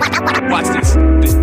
Watch this. This,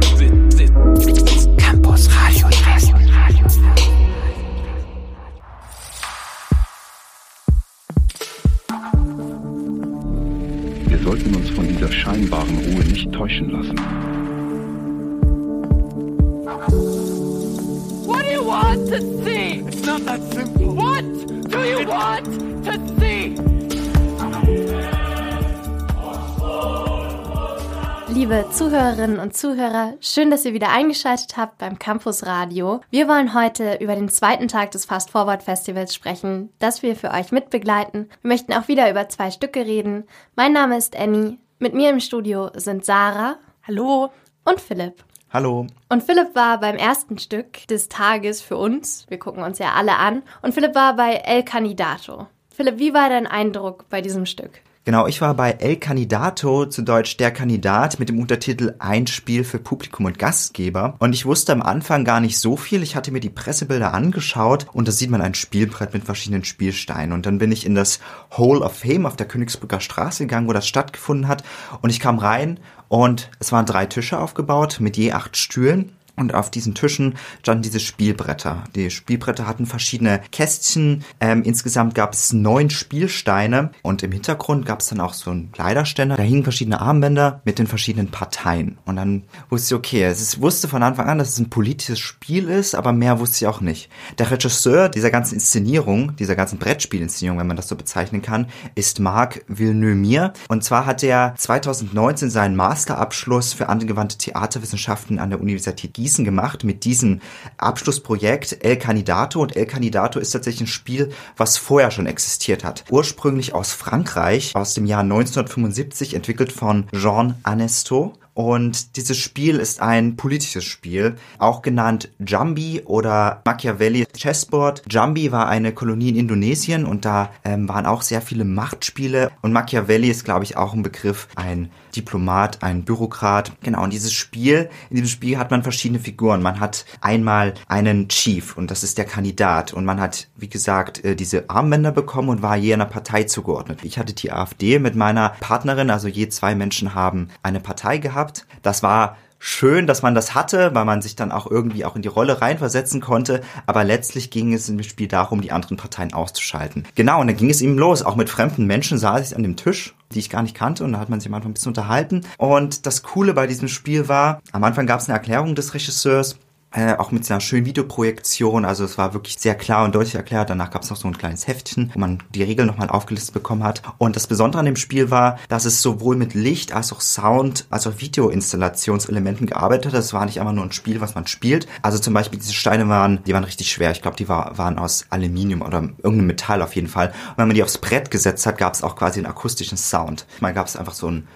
Zuhörerinnen und Zuhörer, schön, dass ihr wieder eingeschaltet habt beim Campus Radio. Wir wollen heute über den zweiten Tag des Fast Forward Festivals sprechen, das wir für euch mitbegleiten. Wir möchten auch wieder über zwei Stücke reden. Mein Name ist Annie. Mit mir im Studio sind Sarah. Hallo. Und Philipp. Hallo. Und Philipp war beim ersten Stück des Tages für uns. Wir gucken uns ja alle an. Und Philipp war bei El Candidato. Philipp, wie war dein Eindruck bei diesem Stück? Genau, ich war bei El Candidato, zu Deutsch Der Kandidat, mit dem Untertitel Ein Spiel für Publikum und Gastgeber. Und ich wusste am Anfang gar nicht so viel. Ich hatte mir die Pressebilder angeschaut und da sieht man ein Spielbrett mit verschiedenen Spielsteinen. Und dann bin ich in das Hall of Fame auf der Königsbrücker Straße gegangen, wo das stattgefunden hat. Und ich kam rein und es waren drei Tische aufgebaut mit je acht Stühlen. Und auf diesen Tischen standen diese Spielbretter. Die Spielbretter hatten verschiedene Kästchen. Ähm, insgesamt gab es neun Spielsteine und im Hintergrund gab es dann auch so einen Kleiderständer. Da hingen verschiedene Armbänder mit den verschiedenen Parteien. Und dann wusste ich, okay, es ist, wusste von Anfang an, dass es ein politisches Spiel ist, aber mehr wusste ich auch nicht. Der Regisseur dieser ganzen Inszenierung, dieser ganzen Brettspielinszenierung, wenn man das so bezeichnen kann, ist Marc Villeneuve. Und zwar hat er 2019 seinen Masterabschluss für angewandte Theaterwissenschaften an der Universität Gießen Gießen gemacht mit diesem Abschlussprojekt El Candidato. Und El Candidato ist tatsächlich ein Spiel, was vorher schon existiert hat. Ursprünglich aus Frankreich, aus dem Jahr 1975, entwickelt von Jean Anesto. Und dieses Spiel ist ein politisches Spiel, auch genannt Jambi oder Machiavelli Chessboard. Jambi war eine Kolonie in Indonesien und da ähm, waren auch sehr viele Machtspiele. Und Machiavelli ist, glaube ich, auch ein Begriff, ein Diplomat, ein Bürokrat. Genau, und dieses Spiel, in diesem Spiel hat man verschiedene Figuren. Man hat einmal einen Chief und das ist der Kandidat. Und man hat, wie gesagt, äh, diese Armbänder bekommen und war je einer Partei zugeordnet. Ich hatte die AfD mit meiner Partnerin, also je zwei Menschen haben eine Partei gehabt gehabt. Das war schön, dass man das hatte, weil man sich dann auch irgendwie auch in die Rolle reinversetzen konnte. Aber letztlich ging es im Spiel darum, die anderen Parteien auszuschalten. Genau, und dann ging es ihm los. Auch mit fremden Menschen saß ich an dem Tisch die ich gar nicht kannte und da hat man sich am Anfang ein bisschen unterhalten. Und das Coole bei diesem Spiel war, am Anfang gab es eine Erklärung des Regisseurs, äh, auch mit einer schönen Videoprojektion. Also es war wirklich sehr klar und deutlich erklärt. Danach gab es noch so ein kleines Heftchen, wo man die Regeln nochmal aufgelistet bekommen hat. Und das Besondere an dem Spiel war, dass es sowohl mit Licht als auch Sound, als auch Videoinstallationselementen gearbeitet hat. Es war nicht einfach nur ein Spiel, was man spielt. Also zum Beispiel diese Steine waren, die waren richtig schwer. Ich glaube, die war, waren aus Aluminium oder irgendeinem Metall auf jeden Fall. Und wenn man die aufs Brett gesetzt hat, gab es auch quasi einen akustischen Sound. Mal gab es einfach so ein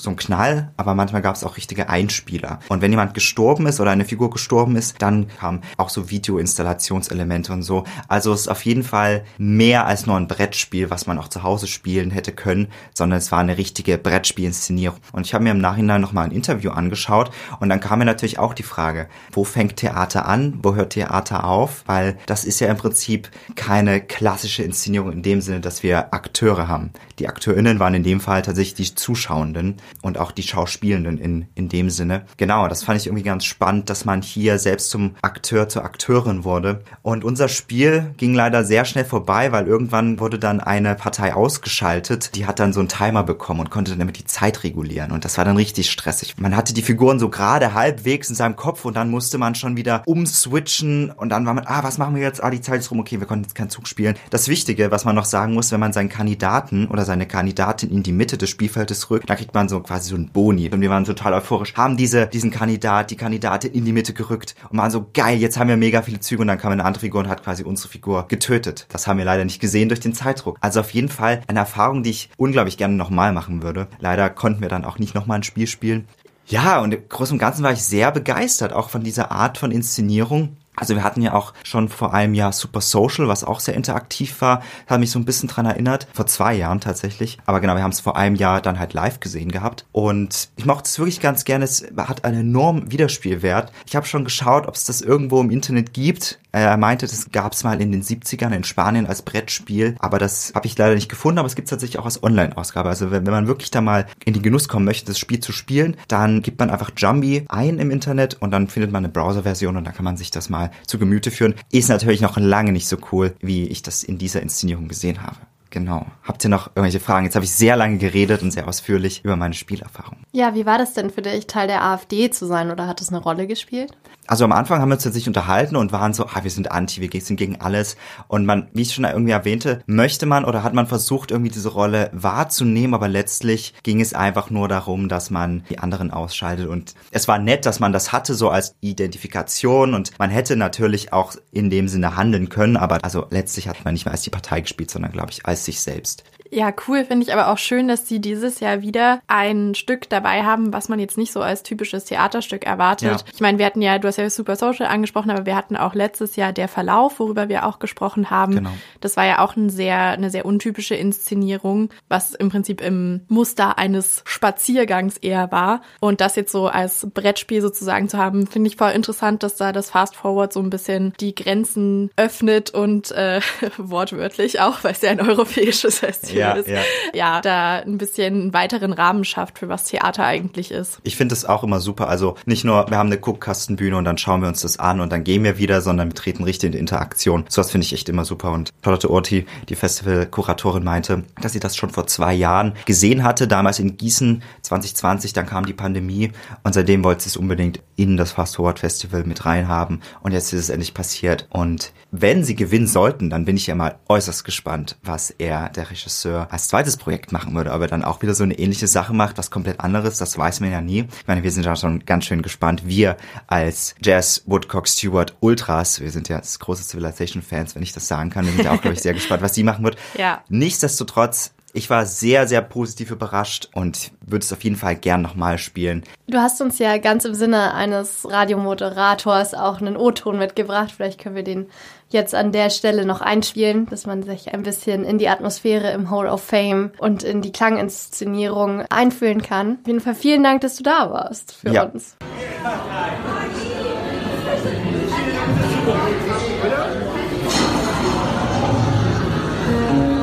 so ein Knall, aber manchmal gab es auch richtige Einspieler. Und wenn jemand gestorben ist oder eine Figur gestorben ist, dann kamen auch so Videoinstallationselemente und so. Also es ist auf jeden Fall mehr als nur ein Brettspiel, was man auch zu Hause spielen hätte können, sondern es war eine richtige Brettspielinszenierung. Und ich habe mir im Nachhinein nochmal ein Interview angeschaut und dann kam mir natürlich auch die Frage, wo fängt Theater an, wo hört Theater auf? Weil das ist ja im Prinzip keine klassische Inszenierung in dem Sinne, dass wir Akteure haben. Die AkteurInnen waren in dem Fall tatsächlich die Zuschauenden und auch die Schauspielenden in, in dem Sinne. Genau, das fand ich irgendwie ganz spannend, dass man hier selbst zum Akteur, zur Akteurin wurde. Und unser Spiel ging leider sehr schnell vorbei, weil irgendwann wurde dann eine Partei ausgeschaltet. Die hat dann so einen Timer bekommen und konnte damit die Zeit regulieren. Und das war dann richtig stressig. Man hatte die Figuren so gerade halbwegs in seinem Kopf und dann musste man schon wieder umswitchen und dann war man, ah, was machen wir jetzt? Ah, die Zeit ist rum, okay, wir konnten jetzt keinen Zug spielen. Das Wichtige, was man noch sagen muss, wenn man seinen Kandidaten oder seine Kandidatin in die Mitte des Spielfeldes rückt, dann kriegt man so quasi so ein Boni. Und wir waren total euphorisch, haben diese, diesen Kandidat, die Kandidatin in die Mitte gerückt und waren so geil, jetzt haben wir mega viele Züge und dann kam eine andere Figur und hat quasi unsere Figur getötet. Das haben wir leider nicht gesehen durch den Zeitdruck. Also auf jeden Fall eine Erfahrung, die ich unglaublich gerne nochmal machen würde. Leider konnten wir dann auch nicht nochmal ein Spiel spielen. Ja, und im Großen und Ganzen war ich sehr begeistert, auch von dieser Art von Inszenierung. Also wir hatten ja auch schon vor einem Jahr Super Social, was auch sehr interaktiv war. Hat mich so ein bisschen dran erinnert. Vor zwei Jahren tatsächlich. Aber genau, wir haben es vor einem Jahr dann halt live gesehen gehabt. Und ich mochte es wirklich ganz gerne. Es hat einen enormen Wiederspielwert. Ich habe schon geschaut, ob es das irgendwo im Internet gibt. Er meinte, das gab es mal in den 70ern in Spanien als Brettspiel, aber das habe ich leider nicht gefunden, aber es gibt es tatsächlich auch als Online-Ausgabe. Also wenn, wenn man wirklich da mal in den Genuss kommen möchte, das Spiel zu spielen, dann gibt man einfach Jumbi ein im Internet und dann findet man eine Browser-Version und dann kann man sich das mal zu Gemüte führen. Ist natürlich noch lange nicht so cool, wie ich das in dieser Inszenierung gesehen habe. Genau. Habt ihr noch irgendwelche Fragen? Jetzt habe ich sehr lange geredet und sehr ausführlich über meine Spielerfahrung. Ja, wie war das denn für dich, Teil der AfD zu sein oder hat das eine Rolle gespielt? Also am Anfang haben wir uns tatsächlich unterhalten und waren so, ah, wir sind anti, wir sind gegen alles. Und man, wie ich schon irgendwie erwähnte, möchte man oder hat man versucht, irgendwie diese Rolle wahrzunehmen, aber letztlich ging es einfach nur darum, dass man die anderen ausschaltet. Und es war nett, dass man das hatte, so als Identifikation. Und man hätte natürlich auch in dem Sinne handeln können, aber also letztlich hat man nicht mehr als die Partei gespielt, sondern glaube ich als sich selbst. Ja, cool finde ich aber auch schön, dass sie dieses Jahr wieder ein Stück dabei haben, was man jetzt nicht so als typisches Theaterstück erwartet. Ja. Ich meine, wir hatten ja, du hast ja Super Social angesprochen, aber wir hatten auch letztes Jahr der Verlauf, worüber wir auch gesprochen haben. Genau. Das war ja auch ein sehr, eine sehr untypische Inszenierung, was im Prinzip im Muster eines Spaziergangs eher war. Und das jetzt so als Brettspiel sozusagen zu haben, finde ich voll interessant, dass da das Fast Forward so ein bisschen die Grenzen öffnet und äh, wortwörtlich auch, weil es ja ein europäisches Festival Ja, ist. ja. ja, da ein bisschen einen weiteren Rahmen schafft, für was Theater eigentlich ist. Ich finde es auch immer super. Also nicht nur, wir haben eine Guckkastenbühne und dann schauen wir uns das an und dann gehen wir wieder, sondern wir treten richtig in die Interaktion. Sowas finde ich echt immer super. Und Charlotte Orti, die Festivalkuratorin, meinte, dass sie das schon vor zwei Jahren gesehen hatte, damals in Gießen 2020, dann kam die Pandemie und seitdem wollte sie es unbedingt in das Fast Forward Festival mit reinhaben und jetzt ist es endlich passiert. Und wenn sie gewinnen sollten, dann bin ich ja mal äußerst gespannt, was er, der Regisseur, als zweites Projekt machen würde. Ob er dann auch wieder so eine ähnliche Sache macht, was komplett anderes, das weiß man ja nie. Ich meine, wir sind da schon ganz schön gespannt. Wir als Jazz Woodcock Stewart Ultras, wir sind ja große Civilization-Fans, wenn ich das sagen kann, wir sind ja auch, glaube ich, sehr gespannt, was sie machen wird. Ja. Nichtsdestotrotz, ich war sehr, sehr positiv überrascht und würde es auf jeden Fall gern nochmal spielen. Du hast uns ja ganz im Sinne eines Radiomoderators auch einen O-Ton mitgebracht. Vielleicht können wir den jetzt an der Stelle noch einspielen, dass man sich ein bisschen in die Atmosphäre im Hall of Fame und in die Klanginszenierung einfühlen kann. Auf jeden Fall vielen Dank, dass du da warst für Ja. uns.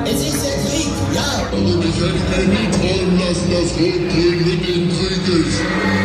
Es ist der Krieg, ja. Aber ich mir nie träumen lassen, dass Rot-Grün mit im Krieg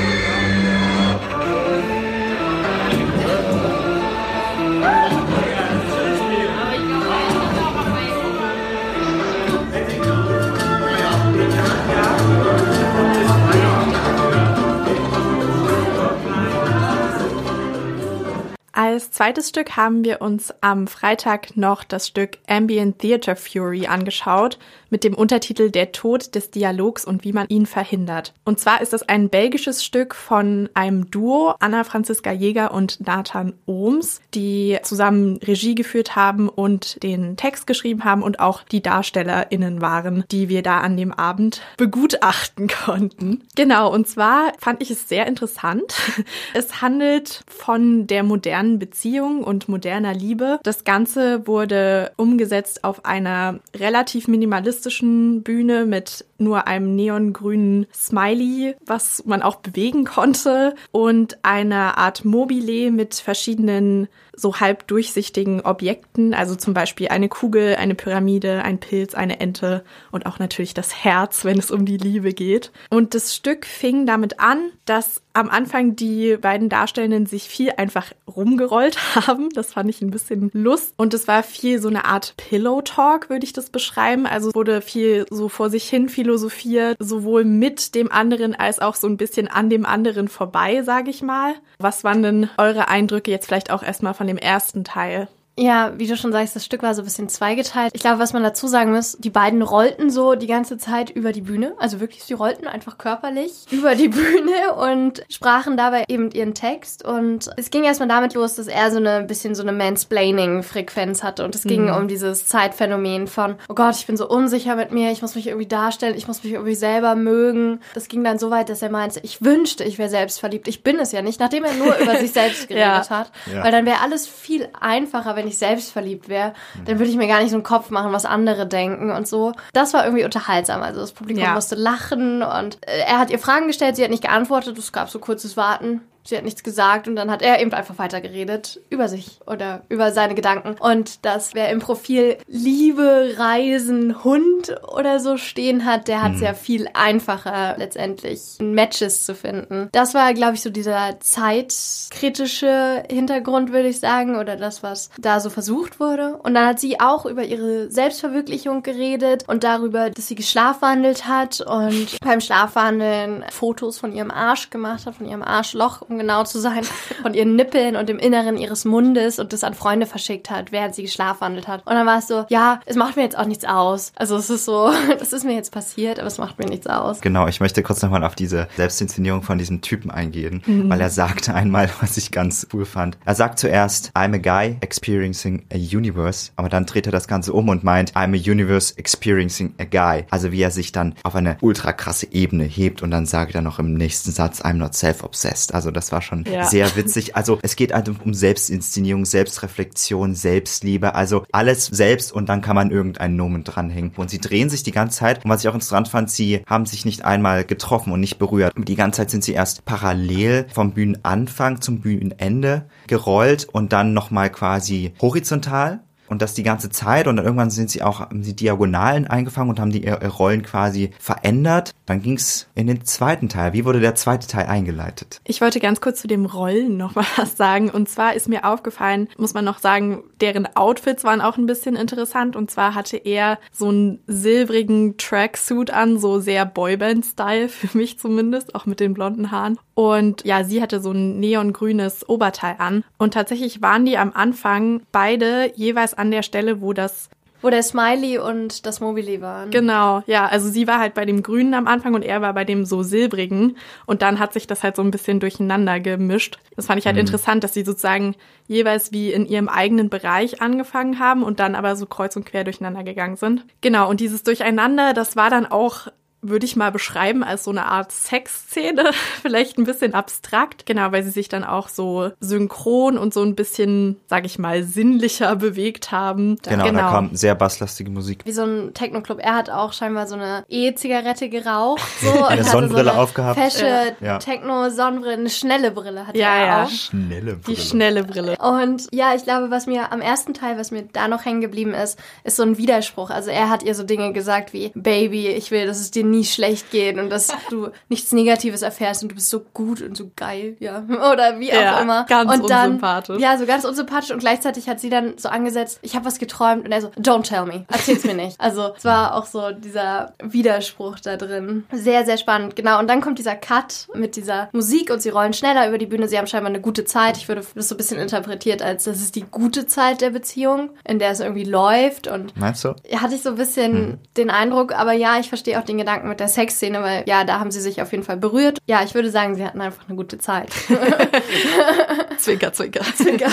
ist. Zweites Stück haben wir uns am Freitag noch das Stück Ambient Theater Fury angeschaut mit dem Untertitel Der Tod des Dialogs und wie man ihn verhindert. Und zwar ist das ein belgisches Stück von einem Duo, Anna Franziska Jäger und Nathan Ohms, die zusammen Regie geführt haben und den Text geschrieben haben und auch die DarstellerInnen waren, die wir da an dem Abend begutachten konnten. Genau, und zwar fand ich es sehr interessant. Es handelt von der modernen Beziehung und moderner Liebe. Das Ganze wurde umgesetzt auf einer relativ minimalistischen Bühne mit nur einem neongrünen Smiley, was man auch bewegen konnte und einer Art Mobile mit verschiedenen so halb durchsichtigen Objekten, also zum Beispiel eine Kugel, eine Pyramide, ein Pilz, eine Ente und auch natürlich das Herz, wenn es um die Liebe geht. Und das Stück fing damit an, dass am Anfang die beiden Darstellenden sich viel einfach rumgerollt haben. Das fand ich ein bisschen lust. Und es war viel so eine Art Pillow Talk, würde ich das beschreiben. Also wurde viel so vor sich hin philosophiert, sowohl mit dem anderen als auch so ein bisschen an dem anderen vorbei, sage ich mal. Was waren denn eure Eindrücke jetzt vielleicht auch erstmal von dem ersten Teil? Ja, wie du schon sagst, das Stück war so ein bisschen zweigeteilt. Ich glaube, was man dazu sagen muss, die beiden rollten so die ganze Zeit über die Bühne. Also wirklich, sie rollten einfach körperlich über die Bühne und sprachen dabei eben ihren Text. Und es ging erstmal damit los, dass er so eine bisschen so eine Mansplaining-Frequenz hatte. Und es ging um dieses Zeitphänomen von, oh Gott, ich bin so unsicher mit mir, ich muss mich irgendwie darstellen, ich muss mich irgendwie selber mögen. Das ging dann so weit, dass er meinte, ich wünschte, ich wäre selbstverliebt. Ich bin es ja nicht, nachdem er nur über sich selbst geredet Ja. hat. Ja. Weil dann wäre alles viel einfacher, wenn ich selbst verliebt wäre. Dann würde ich mir gar nicht so einen Kopf machen, was andere denken und so. Das war irgendwie unterhaltsam. Also das Publikum Ja. musste lachen und äh, er hat ihr Fragen gestellt, sie hat nicht geantwortet. Es gab so kurzes Warten. Sie hat nichts gesagt und dann hat er eben einfach weitergeredet über sich oder über seine Gedanken. Und dass wer im Profil Liebe, Reisen, Hund oder so stehen hat, der hat es ja viel einfacher letztendlich Matches zu finden. Das war, glaube ich, so dieser zeitkritische Hintergrund, würde ich sagen, oder das, was da so versucht wurde. Und dann hat sie auch über ihre Selbstverwirklichung geredet und darüber, dass sie geschlafwandelt hat und beim Schlafwandeln Fotos von ihrem Arsch gemacht hat, von ihrem Arschloch, um genau zu sein, von ihren Nippeln und dem Inneren ihres Mundes und das an Freunde verschickt hat, während sie geschlafwandelt hat. Und dann war es so, ja, es macht mir jetzt auch nichts aus. Also es ist so, das ist mir jetzt passiert, aber es macht mir nichts aus. Genau, ich möchte kurz nochmal auf diese Selbstinszenierung von diesem Typen eingehen, weil er sagte einmal, was ich ganz cool fand. Er sagt zuerst, I'm a guy experiencing a universe, aber dann dreht er das Ganze um und meint, I'm a universe experiencing a guy. Also wie er sich dann auf eine ultra krasse Ebene hebt und dann sagt er noch im nächsten Satz, I'm not self-obsessed. Also das war schon Ja. sehr witzig. Also es geht halt um Selbstinszenierung, Selbstreflexion, Selbstliebe, also alles selbst und dann kann man irgendeinen Nomen dranhängen. Und sie drehen sich die ganze Zeit. Und was ich auch interessant fand, sie haben sich nicht einmal getroffen und nicht berührt. Die ganze Zeit sind sie erst parallel vom Bühnenanfang zum Bühnenende gerollt und dann nochmal quasi horizontal. Und das die ganze Zeit und dann irgendwann sind sie auch haben sie Diagonalen eingefangen und haben die ihre Rollen quasi verändert. Dann ging's in den zweiten Teil. Wie wurde der zweite Teil eingeleitet? Ich wollte ganz kurz zu dem Rollen noch was sagen. Und zwar ist mir aufgefallen, muss man noch sagen, deren Outfits waren auch ein bisschen interessant. Und zwar hatte er so einen silbrigen Tracksuit an, so sehr Boyband-Style für mich zumindest, auch mit den blonden Haaren. Und ja, sie hatte so ein neongrünes Oberteil an. Und tatsächlich waren die am Anfang beide jeweils an der Stelle, wo das Wo der Smiley und das Mobili waren. Genau, ja, also sie war halt bei dem Grünen am Anfang und er war bei dem so Silbrigen und dann hat sich das halt so ein bisschen durcheinander gemischt. Das fand ich halt interessant, dass sie sozusagen jeweils wie in ihrem eigenen Bereich angefangen haben und dann aber so kreuz und quer durcheinander gegangen sind. Genau, und dieses Durcheinander, das war dann auch würde ich mal beschreiben als so eine Art Sexszene, vielleicht ein bisschen abstrakt, genau, weil sie sich dann auch so synchron und so ein bisschen, sag ich mal, sinnlicher bewegt haben. Genau, da kam sehr basslastige Musik. Wie so ein Techno-Club. Er hat auch scheinbar so eine E-Zigarette geraucht. So, und Eine Sonnenbrille so eine aufgehabt. Fesche Ja. Techno-Sonnenbrille, eine schnelle Brille hatte Ja, er ja. auch. Schnelle Die schnelle Brille. Und ja, ich glaube, was mir am ersten Teil, was mir da noch hängen geblieben ist, ist so ein Widerspruch. Also er hat ihr so Dinge gesagt wie, Baby, ich will, dass es dir nie schlecht geht und dass du nichts Negatives erfährst und du bist so gut und so geil, ja. Oder wie auch Ja, immer. ganz und dann, unsympathisch. Ja, so ganz unsympathisch und gleichzeitig hat sie dann so angesetzt, ich habe was geträumt und er so, don't tell me, erzähl's mir nicht. Also es war auch so dieser Widerspruch da drin. Sehr, sehr spannend, genau. Und dann kommt dieser Cut mit dieser Musik und sie rollen schneller über die Bühne. Sie haben scheinbar eine gute Zeit. Ich würde das so ein bisschen interpretiert als, das ist die gute Zeit der Beziehung, in der es irgendwie läuft und Meinst du? hatte ich so ein bisschen den Eindruck, aber ja, ich verstehe auch den Gedanken mit der Sexszene, weil ja, da haben sie sich auf jeden Fall berührt. Ja, ich würde sagen, sie hatten einfach eine gute Zeit. Zwinker, zwinker.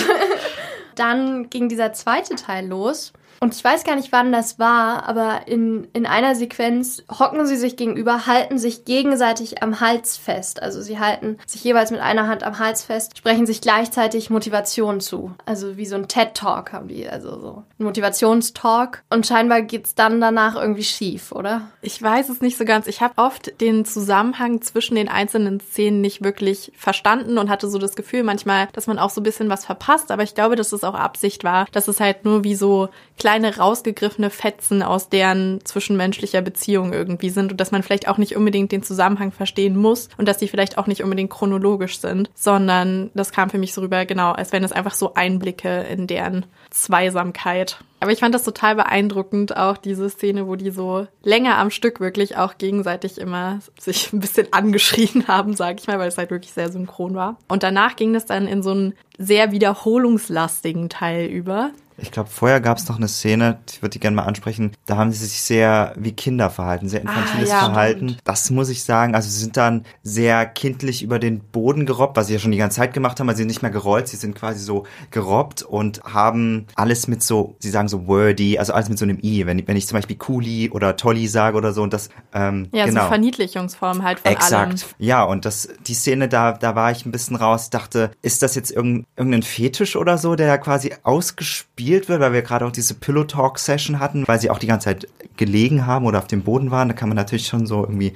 Dann ging dieser zweite Teil los. Und ich weiß gar nicht, wann das war, aber in, in einer Sequenz hocken sie sich gegenüber, halten sich gegenseitig am Hals fest. Also sie halten sich jeweils mit einer Hand am Hals fest, sprechen sich gleichzeitig Motivation zu. Also wie so ein TED-Talk haben die, also so ein Motivationstalk. Und scheinbar geht's dann danach irgendwie schief, oder? Ich weiß es nicht so ganz. Ich habe oft den Zusammenhang zwischen den einzelnen Szenen nicht wirklich verstanden und hatte so das Gefühl manchmal, dass man auch so ein bisschen was verpasst. Aber ich glaube, dass es auch Absicht war, dass es halt nur wie so kleine rausgegriffene Fetzen aus deren zwischenmenschlicher Beziehung irgendwie sind und dass man vielleicht auch nicht unbedingt den Zusammenhang verstehen muss und dass die vielleicht auch nicht unbedingt chronologisch sind, sondern das kam für mich so rüber, genau, als wären es einfach so Einblicke in deren Zweisamkeit. Aber ich fand das total beeindruckend, auch diese Szene, wo die so länger am Stück wirklich auch gegenseitig immer sich ein bisschen angeschrien haben, sag ich mal, weil es halt wirklich sehr synchron war. Und danach ging es dann in so einen sehr wiederholungslastigen Teil über. Ich glaube, vorher gab es noch eine Szene, ich würde die gerne mal ansprechen. Da haben sie sich sehr wie Kinder verhalten, sehr infantiles Ah, ja, Verhalten. stimmt. Das muss ich sagen. Also sie sind dann sehr kindlich über den Boden gerobbt, was sie ja schon die ganze Zeit gemacht haben. Also sie sind nicht mehr gerollt, sie sind quasi so gerobbt und haben alles mit so, sie sagen so wordy, also alles mit so einem i. Wenn, ich- wenn ich zum Beispiel Cooli oder Tolly sage oder so und das, ähm, Ja, genau. so Verniedlichungsform halt von Exakt. allem. Ja, und das, die Szene, da, da war ich ein bisschen raus, dachte, ist das jetzt irgendein, irgendein Fetisch oder so, der quasi ausgespielt gespielt wird, weil wir gerade auch diese Pillow Talk Session hatten, weil sie auch die ganze Zeit gelegen haben oder auf dem Boden waren. Da kann man natürlich schon so irgendwie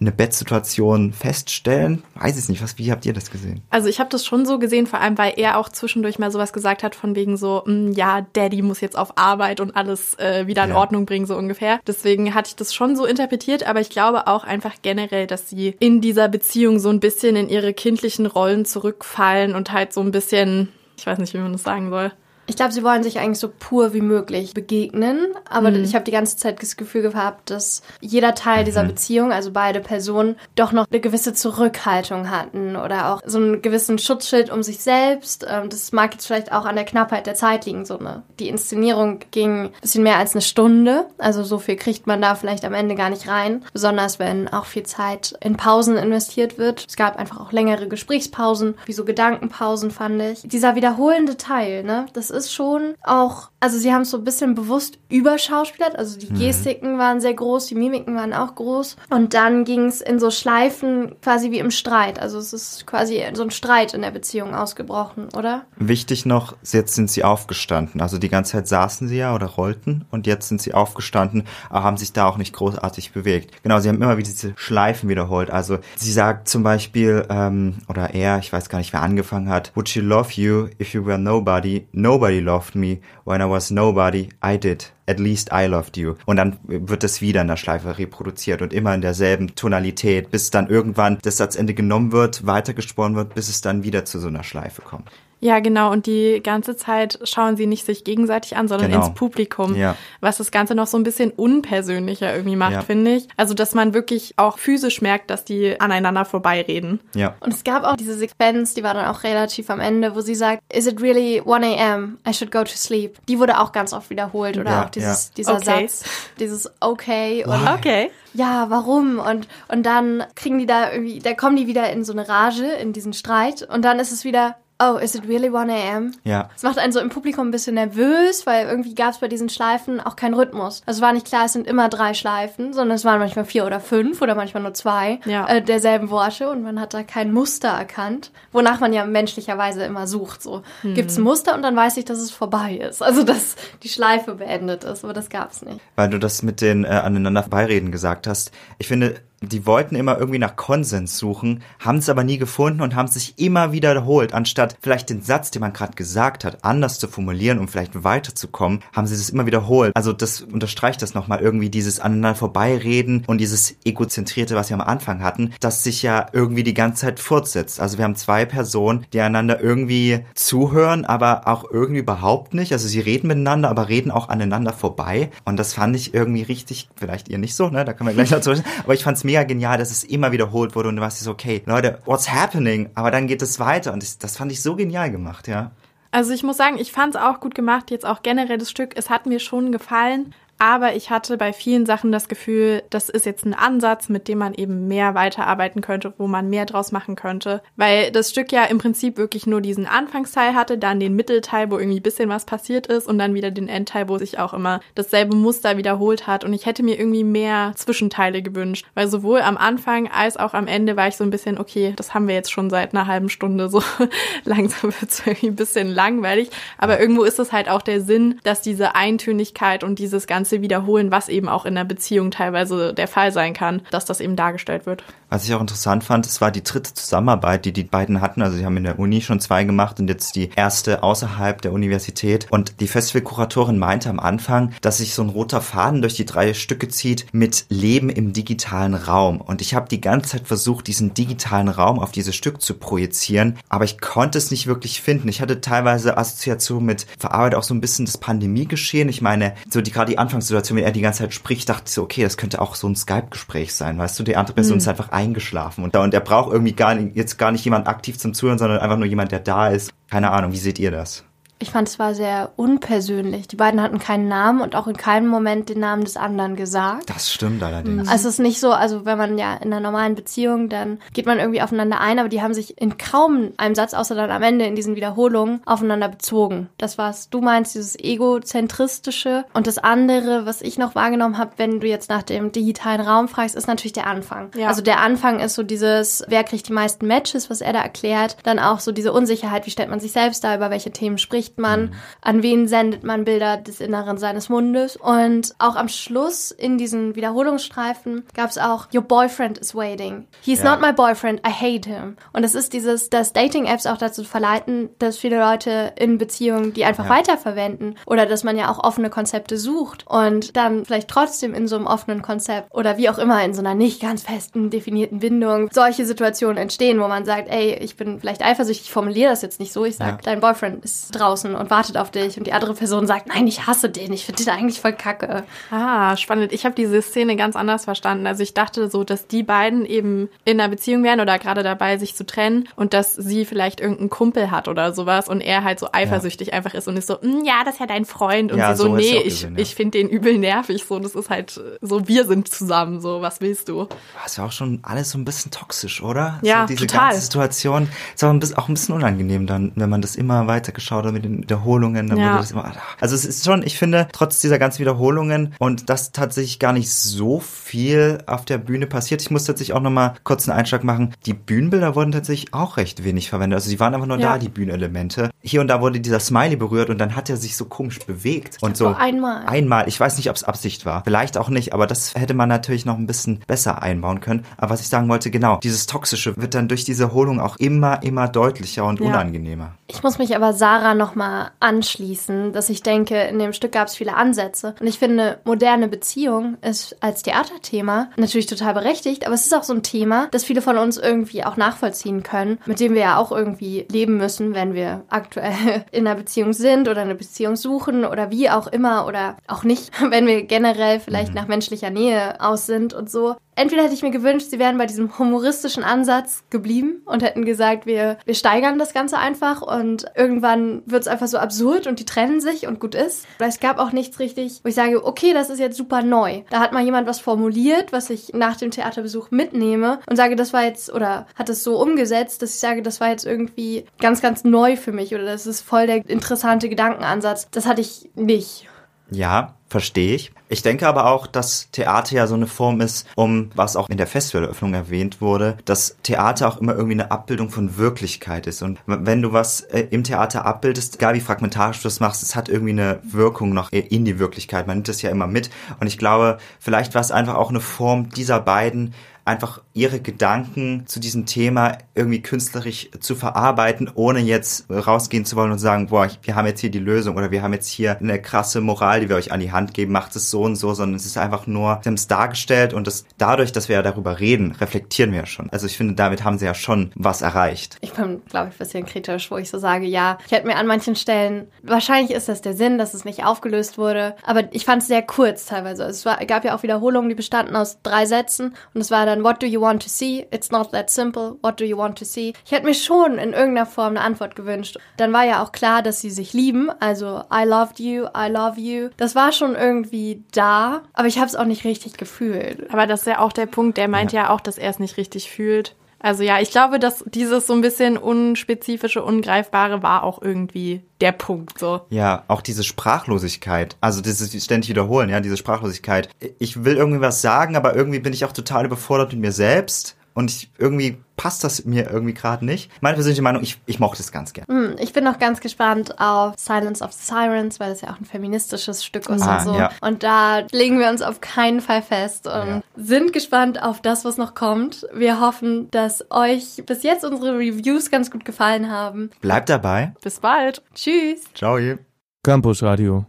eine Bettsituation feststellen. Weiß ich nicht, was, wie habt ihr das gesehen? Also ich habe das schon so gesehen, vor allem weil er auch zwischendurch mal sowas gesagt hat von wegen so, "Mm, ja, Daddy muss jetzt auf Arbeit und alles äh, wieder in Ja. Ordnung bringen, so ungefähr. Deswegen hatte ich das schon so interpretiert, aber ich glaube auch einfach generell, dass sie in dieser Beziehung so ein bisschen in ihre kindlichen Rollen zurückfallen und halt so ein bisschen, ich weiß nicht, wie man das sagen soll. Ich glaube, sie wollen sich eigentlich so pur wie möglich begegnen, aber ich habe die ganze Zeit das Gefühl gehabt, dass jeder Teil dieser Beziehung, also beide Personen, doch noch eine gewisse Zurückhaltung hatten oder auch so einen gewissen Schutzschild um sich selbst. Ähm, Das mag jetzt vielleicht auch an der Knappheit der Zeit liegen. So eine. Die Inszenierung ging ein bisschen mehr als eine Stunde, also so viel kriegt man da vielleicht am Ende gar nicht rein, besonders wenn auch viel Zeit in Pausen investiert wird. Es gab einfach auch längere Gesprächspausen, wie so Gedankenpausen fand ich. Dieser wiederholende Teil, ne, das ist schon auch, also sie haben es so ein bisschen bewusst überschauspielert, also die Gestiken waren sehr groß, die Mimiken waren auch groß und dann ging es in so Schleifen quasi wie im Streit, also es ist quasi so ein Streit in der Beziehung ausgebrochen, oder? Wichtig noch, jetzt sind sie aufgestanden. Also die ganze Zeit saßen sie ja oder rollten und jetzt sind sie aufgestanden, aber haben sich da auch nicht großartig bewegt. Genau, sie haben immer wieder diese Schleifen wiederholt. Also sie sagt zum Beispiel, ähm, oder er, ich weiß gar nicht, wer angefangen hat, Would she love you if you were nobody? Nobody loved me. When I was nobody, I did. At least I loved you. Und dann wird das wieder in der Schleife reproduziert und immer in derselben Tonalität, bis dann irgendwann das Satzende genommen wird, weitergesponnen wird, bis es dann wieder zu so einer Schleife kommt. Ja, genau. Und die ganze Zeit schauen sie nicht sich gegenseitig an, sondern Genau. ins Publikum. Ja. Was das Ganze noch so ein bisschen unpersönlicher irgendwie macht, Ja. finde ich. Also, dass man wirklich auch physisch merkt, dass die aneinander vorbeireden. Ja. Und es gab auch diese Sequenz, die war dann auch relativ am Ende, wo sie sagt, is it really 1 a.m.? I should go to sleep. Die wurde auch ganz oft wiederholt oder Ja, auch dieses, ja. dieser Okay. Satz, dieses okay und Okay. ja, warum? Und, und dann kriegen die da irgendwie, da kommen die wieder in so eine Rage, in diesen Streit und dann ist es wieder, oh, is it really 1 a.m.? Ja. Es macht einen so im Publikum ein bisschen nervös, weil irgendwie gab es bei diesen Schleifen auch keinen Rhythmus. Also es war nicht klar, es sind immer drei Schleifen, sondern es waren manchmal vier oder fünf oder manchmal nur zwei Ja. äh, derselben Worte und man hat da kein Muster erkannt, wonach man ja menschlicherweise immer sucht. So gibt's ein Muster und dann weiß ich, dass es vorbei ist. Also dass die Schleife beendet ist, aber das gab's nicht. weil du das mit den äh, aneinander vorbeireden gesagt hast. Ich finde, die wollten immer irgendwie nach Konsens suchen, haben es aber nie gefunden und haben sich immer wiederholt. Anstatt vielleicht den Satz, den man gerade gesagt hat, anders zu formulieren, um vielleicht weiterzukommen, haben sie das immer wiederholt. Also das unterstreicht das nochmal irgendwie, dieses aneinander vorbeireden und dieses egozentrierte, was wir am Anfang hatten, das sich ja irgendwie die ganze Zeit fortsetzt. Also wir haben zwei Personen, die einander irgendwie zuhören, aber auch irgendwie überhaupt nicht. Also sie reden miteinander, aber reden auch aneinander vorbei. Und das fand ich irgendwie richtig, vielleicht ihr nicht so, ne? Da können wir gleich dazu. Aber ich fand es mega genial, dass es immer wiederholt wurde und du warst so, okay, Leute, what's happening? Aber dann geht es weiter und das, das fand ich so genial gemacht, ja. Also ich muss sagen, ich fand es auch gut gemacht, jetzt auch generell das Stück. Es hat mir schon gefallen. Aber ich hatte bei vielen Sachen das Gefühl, das ist jetzt ein Ansatz, mit dem man eben mehr weiterarbeiten könnte, wo man mehr draus machen könnte. Weil das Stück ja im Prinzip wirklich nur diesen Anfangsteil hatte, dann den Mittelteil, wo irgendwie ein bisschen was passiert ist und dann wieder den Endteil, wo sich auch immer dasselbe Muster wiederholt hat. Und ich hätte mir irgendwie mehr Zwischenteile gewünscht. Weil sowohl am Anfang als auch am Ende war ich so ein bisschen, okay, das haben wir jetzt schon seit einer halben Stunde so. Langsam wird es irgendwie ein bisschen langweilig. Aber irgendwo ist es halt auch der Sinn, dass diese Eintönigkeit und dieses ganze Wiederholen, was eben auch in der Beziehung teilweise der Fall sein kann, dass das eben dargestellt wird. Was ich auch interessant fand, es war die dritte Zusammenarbeit, die die beiden hatten. Also sie haben in der Uni schon zwei gemacht und jetzt die erste außerhalb der Universität. Und die Festivalkuratorin meinte am Anfang, dass sich so ein roter Faden durch die drei Stücke zieht mit Leben im digitalen Raum. Und ich habe die ganze Zeit versucht, diesen digitalen Raum auf dieses Stück zu projizieren, aber ich konnte es nicht wirklich finden. Ich hatte teilweise Assoziationen mit verarbeitet auch so ein bisschen das Pandemiegeschehen. Ich meine, so die gerade die Anfangssituation, wenn er die ganze Zeit spricht, dachte ich so, okay, das könnte auch so ein Skype-Gespräch sein, weißt du? Die andere Person ist einfach eingeschlafen und, und er braucht irgendwie gar nicht, jetzt gar nicht jemand aktiv zum Zuhören, sondern einfach nur jemand, der da ist. Keine Ahnung, wie seht ihr das? Ich fand es war sehr unpersönlich. Die beiden hatten keinen Namen und auch in keinem Moment den Namen des anderen gesagt. Das stimmt allerdings. Also es ist nicht so, also wenn man ja in einer normalen Beziehung, dann geht man irgendwie aufeinander ein, aber die haben sich in kaum einem Satz, außer dann am Ende in diesen Wiederholungen, aufeinander bezogen. Das was du meinst, dieses egozentristische. Und das andere, was ich noch wahrgenommen habe, wenn du jetzt nach dem digitalen Raum fragst, ist natürlich der Anfang. Ja. Also der Anfang ist so dieses, wer kriegt die meisten Matches, was er da erklärt. Dann auch so diese Unsicherheit, wie stellt man sich selbst da, über welche Themen spricht spricht man, an wen sendet man Bilder des Inneren seines Mundes. Und auch am Schluss in diesen Wiederholungsstreifen gab es auch Your boyfriend is waiting. He's Ja. not my boyfriend, I hate him. Und es ist dieses, dass Dating-Apps auch dazu verleiten, dass viele Leute in Beziehungen die einfach Ja. weiterverwenden oder dass man ja auch offene Konzepte sucht und dann vielleicht trotzdem in so einem offenen Konzept oder wie auch immer in so einer nicht ganz festen definierten Bindung solche Situationen entstehen, wo man sagt, ey, ich bin vielleicht eifersüchtig, ich formuliere das jetzt nicht so, ich sag, Ja. dein Boyfriend ist draußen und wartet auf dich und die andere Person sagt, nein, ich hasse den, ich finde den eigentlich voll kacke. Ah, spannend. Ich habe diese Szene ganz anders verstanden. Also ich dachte so, dass die beiden eben in einer Beziehung wären oder gerade dabei, sich zu trennen und dass sie vielleicht irgendeinen Kumpel hat oder sowas und er halt so eifersüchtig einfach ist und ist so, "Mm, ja, das ist ja dein Freund und Ja, sie so, so nee, ich, gesehen, ja. ich finde den übel nervig, so, das ist halt so, wir sind zusammen, so, was willst du? Das war auch schon alles so ein bisschen toxisch, oder? Ja, so diese total. ganze Situation ist auch ein, bisschen, auch ein bisschen unangenehm dann, wenn man das immer weiter geschaut hat mit den Wiederholungen. Dann Ja. wurde das immer, also es ist schon, ich finde, trotz dieser ganzen Wiederholungen und dass tatsächlich gar nicht so viel auf der Bühne passiert. Ich muss tatsächlich auch nochmal kurz einen Einschlag machen. Die Bühnenbilder wurden tatsächlich auch recht wenig verwendet. Also die waren einfach nur Ja. da, die Bühnenelemente. Hier und da wurde dieser Smiley berührt und dann hat er sich so komisch bewegt. Und so nur einmal. Einmal. Ich weiß nicht, ob es Absicht war. Vielleicht auch nicht, aber das hätte man natürlich noch ein bisschen besser einbauen können. Aber was ich sagen wollte, genau, dieses Toxische wird dann durch diese Erholung auch immer, immer deutlicher und Ja. unangenehmer. Ich muss mich aber Sarah nochmal anschließen, dass ich denke, in dem Stück gab es viele Ansätze. Und ich finde, moderne Beziehung ist als Theaterthema natürlich total berechtigt, aber es ist auch so ein Thema, das viele von uns irgendwie auch nachvollziehen können, mit dem wir ja auch irgendwie leben müssen, wenn wir aktuell in einer Beziehung sind oder eine Beziehung suchen oder wie auch immer oder auch nicht, wenn wir generell vielleicht nach menschlicher Nähe aus sind und so. Entweder hätte ich mir gewünscht, sie wären bei diesem humoristischen Ansatz geblieben und hätten gesagt, wir, wir steigern das Ganze einfach und irgendwann wird es einfach so absurd und die trennen sich und gut ist. Oder es gab auch nichts richtig, wo ich sage, okay, das ist jetzt super neu. Da hat mal jemand was formuliert, was ich nach dem Theaterbesuch mitnehme und sage, das war jetzt, oder hat es so umgesetzt, dass ich sage, das war jetzt irgendwie ganz, ganz neu für mich oder das ist voll der interessante Gedankenansatz. Das hatte ich nicht. Ja, verstehe ich. Ich denke aber auch, dass Theater ja so eine Form ist, um, was auch in der Festivaleröffnung erwähnt wurde, dass Theater auch immer irgendwie eine Abbildung von Wirklichkeit ist. Und wenn du was äh, im Theater abbildest, egal wie fragmentarisch du das machst, es hat irgendwie eine Wirkung noch in die Wirklichkeit. Man nimmt das ja immer mit. Und ich glaube, vielleicht war es einfach auch eine Form dieser beiden, einfach ihre Gedanken zu diesem Thema irgendwie künstlerisch zu verarbeiten, ohne jetzt rausgehen zu wollen und sagen, boah, wir haben jetzt hier die Lösung oder wir haben jetzt hier eine krasse Moral, die wir euch an die Hand geben, macht es so und so, sondern es ist einfach nur, sie haben es dargestellt und das, dadurch, dass wir ja darüber reden, reflektieren wir ja schon. Also ich finde, damit haben sie ja schon was erreicht. Ich bin, glaube ich, ein bisschen kritisch, wo ich so sage, ja, ich hätte mir an manchen Stellen, wahrscheinlich ist das der Sinn, dass es nicht aufgelöst wurde, aber ich fand es sehr kurz teilweise. Es war, gab ja auch Wiederholungen, die bestanden aus drei Sätzen und es war dann, what do you want to see? It's not that simple. What do you want to see? Ich hätte mir schon in irgendeiner Form eine Antwort gewünscht. Dann war ja auch klar, dass sie sich lieben, also I loved you, I love you. Das war schon irgendwie da, aber ich habe es auch nicht richtig gefühlt. Aber das ist ja auch der Punkt, der meint ja, auch, dass er es nicht richtig fühlt. Also ja, ich glaube, dass dieses so ein bisschen unspezifische, ungreifbare war auch irgendwie der Punkt so. Ja, auch diese Sprachlosigkeit, also dieses ständig wiederholen, ja, diese Sprachlosigkeit. Ich will irgendwie was sagen, aber irgendwie bin ich auch total überfordert mit mir selbst und ich, irgendwie passt das mir irgendwie gerade nicht. Meine persönliche Meinung, ich, ich mochte es ganz gern. Hm, Ich bin noch ganz gespannt auf Silence of the Sirens, weil das ja auch ein feministisches Stück ist Ah, und so. ja. Und da legen wir uns auf keinen Fall fest und Ja. sind gespannt auf das, was noch kommt. Wir hoffen, dass euch bis jetzt unsere Reviews ganz gut gefallen haben. Bleibt dabei. Bis bald. Tschüss! Ciao. ihr. Campus Radio.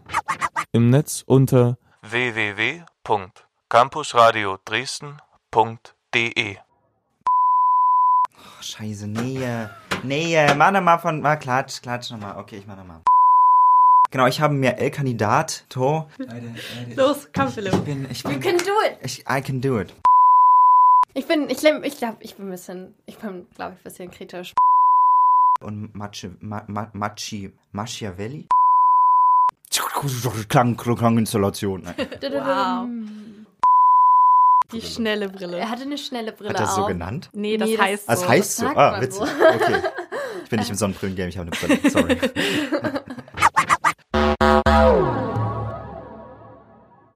Im Netz unter www.campusradio Dresden.de Oh, scheiße, Nähe. Nähe. Mach nochmal von. Mal klatsch, klatsch nochmal. Okay, ich mach nochmal. Genau, ich habe mir El-Kandidat, To. Los, komm Philipp. Ich bin, ich You bin, can do it! ich, I can do it. Ich bin, ich glaube, ich, glaub, ich bin ein bisschen, ich bin, glaube ich, ein bisschen kritisch. Und Machi, Ma, Ma, Machi, Machiavelli? Klang, Klanginstallation. Wow. Die schnelle Brille. Er hatte eine schnelle Brille Hat er das so auf. genannt? Nee, das Nee, das- heißt Das so. heißt so. Ah, man witzig. so. Okay. Ich bin nicht im Sonnenbrillengame, ich habe eine Brille. Sorry.